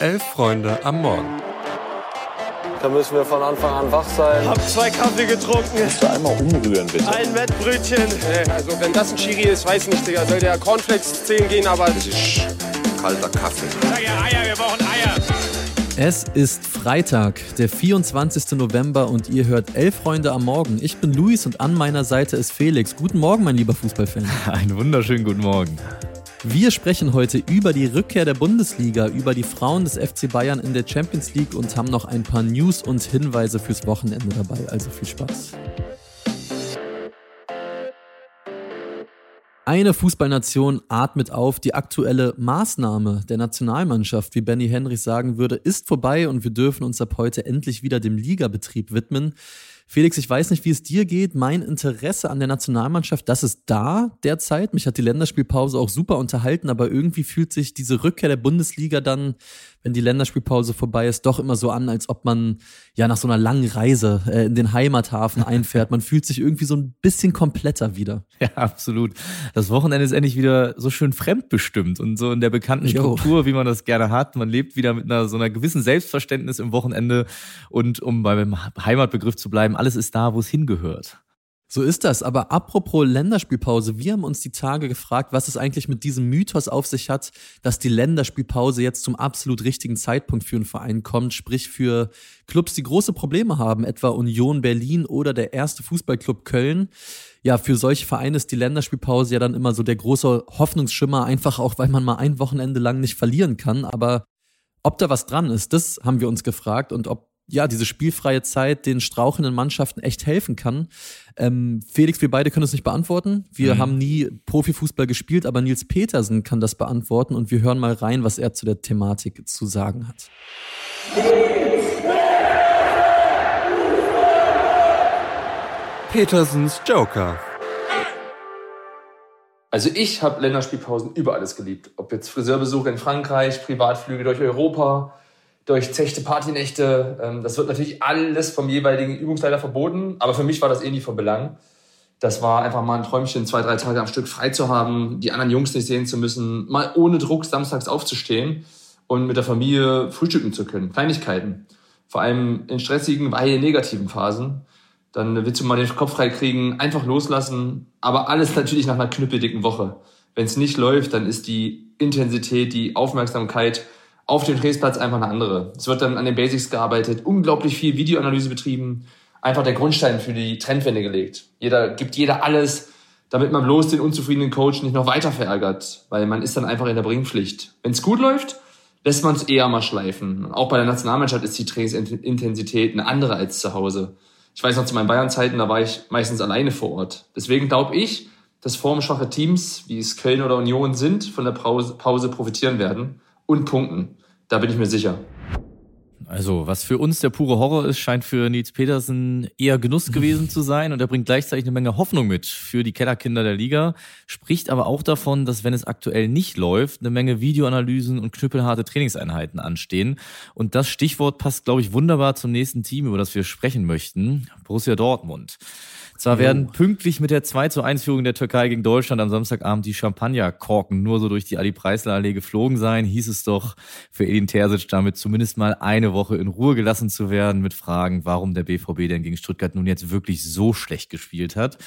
Elf Freunde am Morgen. Da müssen wir von Anfang an wach sein. Hab zwei Kaffee getrunken. Kannst du einmal umrühren, bitte? Ein Wettbrötchen. Also wenn das ein Schiri ist, weiß nicht, Digga. Soll der Cornflakes 10 gehen, aber... Das ist kalter Kaffee. Sag ja Eier, wir brauchen Eier. Es ist Freitag, der 24. November und ihr hört Elf Freunde am Morgen. Ich bin Luis und an meiner Seite ist Felix. Guten Morgen, mein lieber Fußballfan. Einen wunderschönen guten Morgen. Wir sprechen heute über die Rückkehr der Bundesliga, über die Frauen des FC Bayern in der Champions League und haben noch ein paar News und Hinweise fürs Wochenende dabei. Also viel Spaß. Eine Fußballnation atmet auf. Die aktuelle Maßnahme der Nationalmannschaft, wie Benny Henrich sagen würde, ist vorbei und wir dürfen uns ab heute endlich wieder dem Ligabetrieb widmen. Felix, ich weiß nicht, wie es dir geht. Mein Interesse an der Nationalmannschaft, das ist da derzeit. Mich hat die Länderspielpause auch super unterhalten, aber irgendwie fühlt sich diese Rückkehr der Bundesliga dann, wenn die Länderspielpause vorbei ist, doch immer so an, als ob man ja nach so einer langen Reise äh, in den Heimathafen einfährt. Man fühlt sich irgendwie so ein bisschen kompletter wieder. Ja, absolut. Das Wochenende ist endlich wieder so schön fremdbestimmt und so in der bekannten Struktur, jo. wie man das gerne hat. Man lebt wieder mit einer so einer gewissen Selbstverständnis im Wochenende und um beim Heimatbegriff zu bleiben, alles ist da, wo es hingehört. So ist das. Aber apropos Länderspielpause, wir haben uns die Tage gefragt, was es eigentlich mit diesem Mythos auf sich hat, dass die Länderspielpause jetzt zum absolut richtigen Zeitpunkt für einen Verein kommt, sprich für Clubs, die große Probleme haben, etwa Union Berlin oder der erste Fußballclub Köln. Ja, für solche Vereine ist die Länderspielpause ja dann immer so der große Hoffnungsschimmer, einfach auch, weil man mal ein Wochenende lang nicht verlieren kann. Aber ob da was dran ist, das haben wir uns gefragt und ob ja, diese spielfreie Zeit den strauchenden Mannschaften echt helfen kann. Ähm, Felix, wir beide können es nicht beantworten. Wir mhm. haben nie Profifußball gespielt, aber Nils Petersen kann das beantworten und wir hören mal rein, was er zu der Thematik zu sagen hat. Petersens Joker. Also ich habe Länderspielpausen über alles geliebt. Ob jetzt Friseurbesuche in Frankreich, Privatflüge durch Europa, durch zechte Partynächte. Ähm, das wird natürlich alles vom jeweiligen Übungsleiter verboten, aber für mich war das eh nie von Belang. Das war einfach mal ein Träumchen, zwei, drei Tage am Stück frei zu haben, die anderen Jungs nicht sehen zu müssen, mal ohne Druck samstags aufzustehen und mit der Familie frühstücken zu können. Kleinigkeiten. Vor allem in stressigen, weil negativen Phasen. Dann willst du mal den Kopf frei kriegen, einfach loslassen, aber alles natürlich nach einer knüppeldicken Woche. Wenn es nicht läuft, dann ist die Intensität, die Aufmerksamkeit auf dem Trainingsplatz einfach eine andere. Es wird dann an den Basics gearbeitet, unglaublich viel Videoanalyse betrieben, einfach der Grundstein für die Trendwende gelegt. Jeder gibt jeder alles, damit man bloß den unzufriedenen Coach nicht noch weiter verärgert, weil man ist dann einfach in der Bringpflicht. Wenn es gut läuft, lässt man es eher mal schleifen. Auch bei der Nationalmannschaft ist die Trainingsintensität eine andere als zu Hause. Ich weiß noch zu meinen Bayern-Zeiten, da war ich meistens alleine vor Ort. Deswegen glaube ich, dass formschwache Teams, wie es Köln oder Union sind, von der Pause, Pause profitieren werden und punkten. Da bin ich mir sicher. Also, was für uns der pure Horror ist, scheint für Nils Petersen eher Genuss gewesen zu sein und er bringt gleichzeitig eine Menge Hoffnung mit für die Kellerkinder der Liga, spricht aber auch davon, dass wenn es aktuell nicht läuft, eine Menge Videoanalysen und knüppelharte Trainingseinheiten anstehen. Und das Stichwort passt, glaube ich, wunderbar zum nächsten Team, über das wir sprechen möchten, Borussia Dortmund. Zwar werden pünktlich mit der 2 zu 1 Führung der Türkei gegen Deutschland am Samstagabend die Champagnerkorken nur so durch die Ali-Preisler-Allee geflogen sein, hieß es doch für Edin Terzic damit zumindest mal eine Woche in Ruhe gelassen zu werden mit Fragen, warum der BVB denn gegen Stuttgart nun jetzt wirklich so schlecht gespielt hat.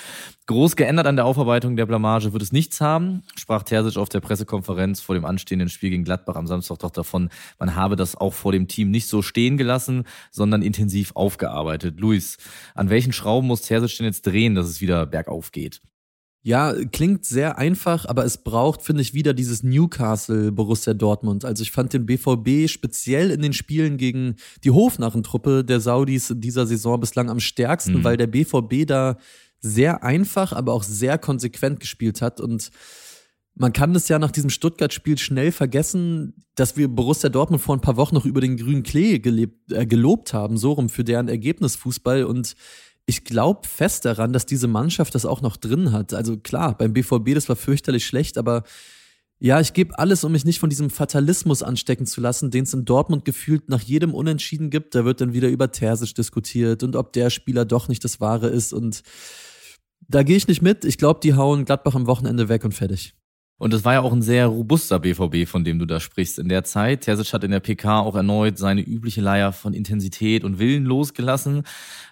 Groß geändert an der Aufarbeitung der Blamage wird es nichts haben, sprach Terzic auf der Pressekonferenz vor dem anstehenden Spiel gegen Gladbach am Samstag doch davon, man habe das auch vor dem Team nicht so stehen gelassen, sondern intensiv aufgearbeitet. Luis, an welchen Schrauben muss Terzic denn jetzt drehen, dass es wieder bergauf geht? Ja, klingt sehr einfach, aber es braucht, finde ich, wieder dieses Newcastle Borussia Dortmund. Also ich fand den BVB speziell in den Spielen gegen die Hofnarrentruppe der Saudis in dieser Saison bislang am stärksten, mhm. weil der BVB da sehr einfach, aber auch sehr konsequent gespielt hat und man kann es ja nach diesem Stuttgart-Spiel schnell vergessen, dass wir Borussia Dortmund vor ein paar Wochen noch über den grünen Klee gelebt, äh, gelobt haben, so rum für deren Ergebnisfußball und ich glaube fest daran, dass diese Mannschaft das auch noch drin hat. Also klar, beim BVB, das war fürchterlich schlecht, aber ja, ich gebe alles, um mich nicht von diesem Fatalismus anstecken zu lassen, den es in Dortmund gefühlt nach jedem Unentschieden gibt. Da wird dann wieder über Terzic diskutiert und ob der Spieler doch nicht das Wahre ist. Und da gehe ich nicht mit. Ich glaube, die hauen Gladbach am Wochenende weg und fertig. Und es war ja auch ein sehr robuster BVB, von dem du da sprichst in der Zeit. Terzic hat in der PK auch erneut seine übliche Leier von Intensität und Willen losgelassen.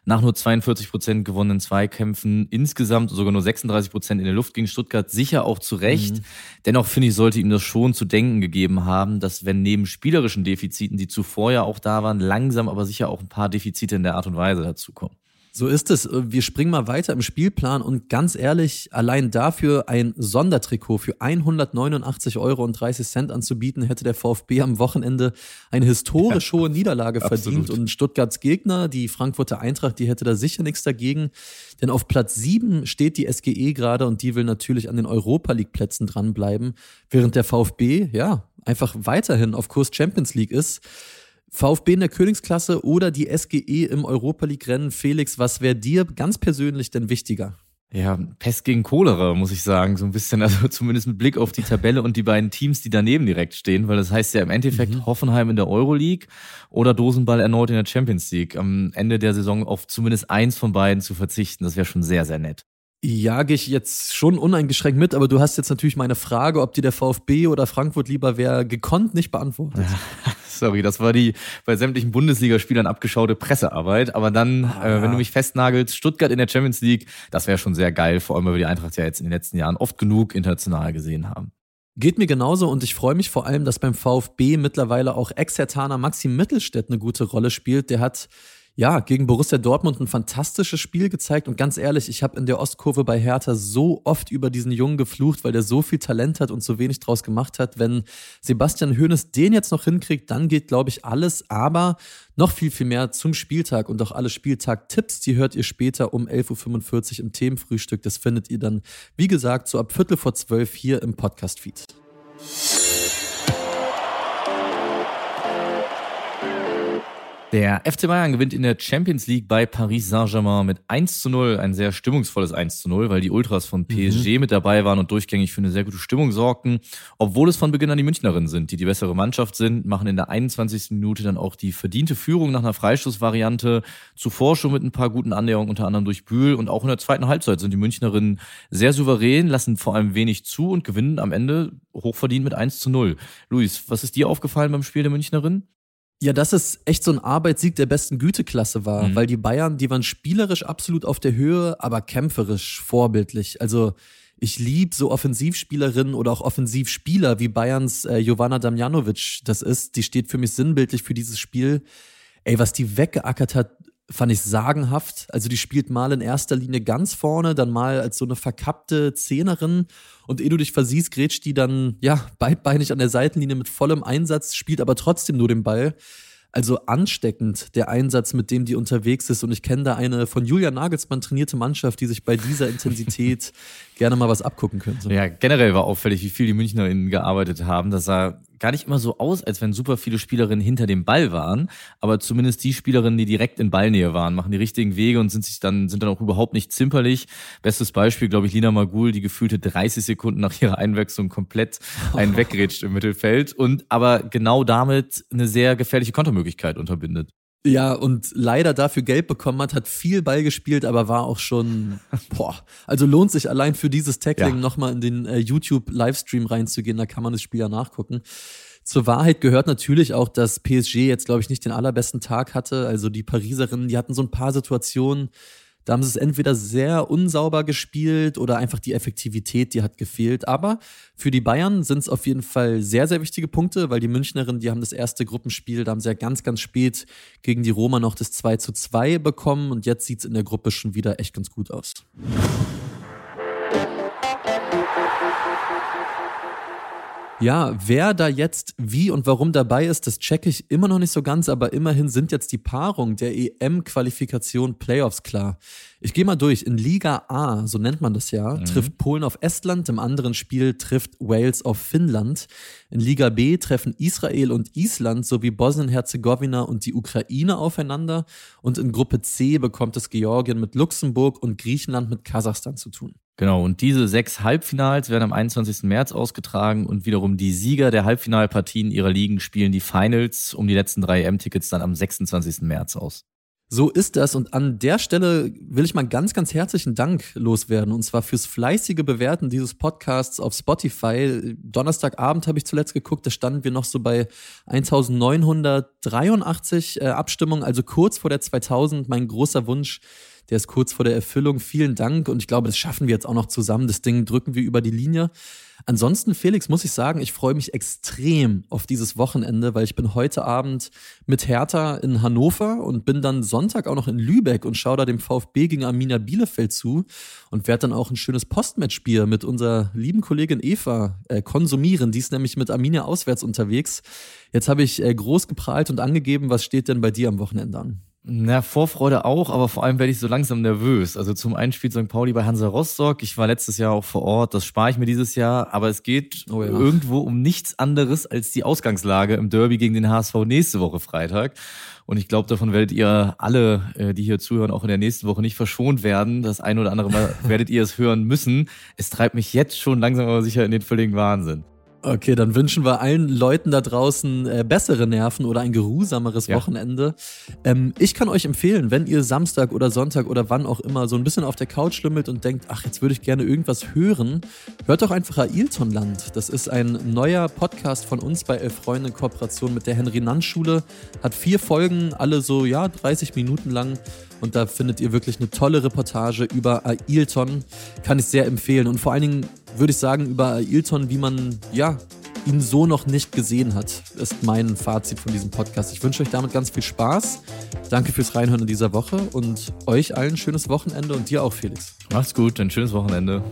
Nach nur 42 Prozent gewonnenen Zweikämpfen insgesamt sogar nur 36 Prozent in der Luft gegen Stuttgart sicher auch zu Recht. Mhm. Dennoch finde ich, sollte ihm das schon zu denken gegeben haben, dass wenn neben spielerischen Defiziten, die zuvor ja auch da waren, langsam aber sicher auch ein paar Defizite in der Art und Weise dazukommen. So ist es. Wir springen mal weiter im Spielplan und ganz ehrlich, allein dafür ein Sondertrikot für 189 Euro und 30 Cent anzubieten, hätte der VfB am Wochenende eine historisch hohe Niederlage verdient und Stuttgarts Gegner, die Frankfurter Eintracht, die hätte da sicher nichts dagegen. Denn auf Platz 7 steht die SGE gerade und die will natürlich an den Europa League Plätzen dranbleiben, während der VfB, ja, einfach weiterhin auf Kurs Champions League ist. VfB in der Königsklasse oder die SGE im Europa League-Rennen. Felix, was wäre dir ganz persönlich denn wichtiger? Ja, Pest gegen Cholera, muss ich sagen. So ein bisschen, also zumindest mit Blick auf die Tabelle und die beiden Teams, die daneben direkt stehen, weil das heißt ja im Endeffekt mhm. Hoffenheim in der Euroleague oder Dosenball erneut in der Champions League. Am Ende der Saison auf zumindest eins von beiden zu verzichten, das wäre schon sehr, sehr nett. Jage ich jetzt schon uneingeschränkt mit, aber du hast jetzt natürlich meine Frage, ob dir der VfB oder Frankfurt lieber wäre, gekonnt nicht beantwortet. Sorry, das war die bei sämtlichen Bundesligaspielern abgeschaute Pressearbeit. Aber dann, ah, äh, wenn du mich festnagelst, Stuttgart in der Champions League, das wäre schon sehr geil, vor allem weil wir die Eintracht ja jetzt in den letzten Jahren oft genug international gesehen haben. Geht mir genauso und ich freue mich vor allem, dass beim VfB mittlerweile auch Exertaner Maxim Mittelstädt eine gute Rolle spielt. Der hat ja, gegen Borussia Dortmund ein fantastisches Spiel gezeigt und ganz ehrlich, ich habe in der Ostkurve bei Hertha so oft über diesen Jungen geflucht, weil der so viel Talent hat und so wenig draus gemacht hat. Wenn Sebastian Hoeneß den jetzt noch hinkriegt, dann geht, glaube ich, alles, aber noch viel, viel mehr zum Spieltag und auch alle Spieltag-Tipps, die hört ihr später um 11.45 Uhr im Themenfrühstück. Das findet ihr dann, wie gesagt, so ab Viertel vor zwölf hier im Podcast-Feed. Der FC Bayern gewinnt in der Champions League bei Paris Saint-Germain mit 1 zu 0. Ein sehr stimmungsvolles 1 zu 0, weil die Ultras von PSG mhm. mit dabei waren und durchgängig für eine sehr gute Stimmung sorgten. Obwohl es von Beginn an die Münchnerinnen sind, die die bessere Mannschaft sind, machen in der 21. Minute dann auch die verdiente Führung nach einer Freistoßvariante. Zuvor schon mit ein paar guten Annäherungen, unter anderem durch Bühl. Und auch in der zweiten Halbzeit sind die Münchnerinnen sehr souverän, lassen vor allem wenig zu und gewinnen am Ende hochverdient mit 1 zu 0. Luis, was ist dir aufgefallen beim Spiel der Münchnerinnen? Ja, dass es echt so ein Arbeitssieg der besten Güteklasse war, mhm. weil die Bayern, die waren spielerisch absolut auf der Höhe, aber kämpferisch vorbildlich. Also ich lieb so Offensivspielerinnen oder auch Offensivspieler wie Bayerns äh, Jovana Damjanovic das ist. Die steht für mich sinnbildlich für dieses Spiel. Ey, was die weggeackert hat, fand ich sagenhaft. Also die spielt mal in erster Linie ganz vorne, dann mal als so eine verkappte Zehnerin und ehe du dich versiehst, grätscht die dann, ja, beidbeinig an der Seitenlinie mit vollem Einsatz, spielt aber trotzdem nur den Ball. Also ansteckend der Einsatz, mit dem die unterwegs ist. Und ich kenne da eine von Julia Nagelsmann trainierte Mannschaft, die sich bei dieser Intensität gerne mal was abgucken könnte. Ja, generell war auffällig, wie viel die MünchnerInnen gearbeitet haben. Das sah gar nicht immer so aus, als wenn super viele Spielerinnen hinter dem Ball waren, aber zumindest die Spielerinnen, die direkt in Ballnähe waren, machen die richtigen Wege und sind sich dann, sind dann auch überhaupt nicht zimperlich. Bestes Beispiel, glaube ich, Lina Magul, die gefühlte 30 Sekunden nach ihrer Einwechslung komplett einen wegrätscht im Mittelfeld und aber genau damit eine sehr gefährliche Kontermöglichkeit unterbindet. Ja, und leider dafür Geld bekommen hat, hat viel Ball gespielt, aber war auch schon, boah, also lohnt sich allein für dieses Tackling ja. nochmal in den äh, YouTube-Livestream reinzugehen, da kann man das Spiel ja nachgucken. Zur Wahrheit gehört natürlich auch, dass PSG jetzt, glaube ich, nicht den allerbesten Tag hatte. Also die Pariserinnen, die hatten so ein paar Situationen, da haben sie es entweder sehr unsauber gespielt oder einfach die Effektivität, die hat gefehlt. Aber für die Bayern sind es auf jeden Fall sehr, sehr wichtige Punkte, weil die Münchnerinnen, die haben das erste Gruppenspiel, da haben sie ja ganz, ganz spät gegen die Roma noch das 2 zu 2 bekommen und jetzt sieht es in der Gruppe schon wieder echt ganz gut aus. Ja, wer da jetzt wie und warum dabei ist, das checke ich immer noch nicht so ganz, aber immerhin sind jetzt die Paarung der EM-Qualifikation Playoffs klar. Ich gehe mal durch. In Liga A, so nennt man das ja, mhm. trifft Polen auf Estland, im anderen Spiel trifft Wales auf Finnland. In Liga B treffen Israel und Island sowie Bosnien-Herzegowina und die Ukraine aufeinander. Und in Gruppe C bekommt es Georgien mit Luxemburg und Griechenland mit Kasachstan zu tun. Genau, und diese sechs Halbfinals werden am 21. März ausgetragen und wiederum die Sieger der Halbfinalpartien ihrer Ligen spielen die Finals um die letzten drei M-Tickets dann am 26. März aus. So ist das und an der Stelle will ich mal ganz, ganz herzlichen Dank loswerden und zwar fürs fleißige Bewerten dieses Podcasts auf Spotify. Donnerstagabend habe ich zuletzt geguckt, da standen wir noch so bei 1983 äh, Abstimmungen, also kurz vor der 2000. Mein großer Wunsch, der ist kurz vor der Erfüllung. Vielen Dank und ich glaube, das schaffen wir jetzt auch noch zusammen. Das Ding drücken wir über die Linie. Ansonsten, Felix, muss ich sagen, ich freue mich extrem auf dieses Wochenende, weil ich bin heute Abend mit Hertha in Hannover und bin dann Sonntag auch noch in Lübeck und schaue da dem VfB gegen Arminia Bielefeld zu und werde dann auch ein schönes Postmatchbier mit unserer lieben Kollegin Eva äh, konsumieren. Die ist nämlich mit Arminia auswärts unterwegs. Jetzt habe ich äh, groß geprahlt und angegeben, was steht denn bei dir am Wochenende an? Na, Vorfreude auch, aber vor allem werde ich so langsam nervös. Also zum einen spielt St. Pauli bei Hansa Rostock. Ich war letztes Jahr auch vor Ort, das spare ich mir dieses Jahr. Aber es geht oh ja. irgendwo um nichts anderes als die Ausgangslage im Derby gegen den HSV nächste Woche Freitag. Und ich glaube, davon werdet ihr alle, äh, die hier zuhören, auch in der nächsten Woche nicht verschont werden. Das ein oder andere Mal werdet ihr es hören müssen. Es treibt mich jetzt schon langsam aber sicher in den völligen Wahnsinn. Okay, dann wünschen wir allen Leuten da draußen äh, bessere Nerven oder ein geruhsameres ja. Wochenende. Ähm, ich kann euch empfehlen, wenn ihr Samstag oder Sonntag oder wann auch immer so ein bisschen auf der Couch schlimmelt und denkt, ach, jetzt würde ich gerne irgendwas hören, hört doch einfach Ailtonland. Das ist ein neuer Podcast von uns bei Elf Freunde in Kooperation mit der Henry-Nann-Schule. Hat vier Folgen, alle so, ja, 30 Minuten lang. Und da findet ihr wirklich eine tolle Reportage über Ailton. Kann ich sehr empfehlen. Und vor allen Dingen würde ich sagen, über Ailton, wie man, ja, ihn so noch nicht gesehen hat, ist mein Fazit von diesem Podcast. Ich wünsche euch damit ganz viel Spaß. Danke fürs Reinhören in dieser Woche und euch allen ein schönes Wochenende und dir auch, Felix. Macht's gut, ein schönes Wochenende.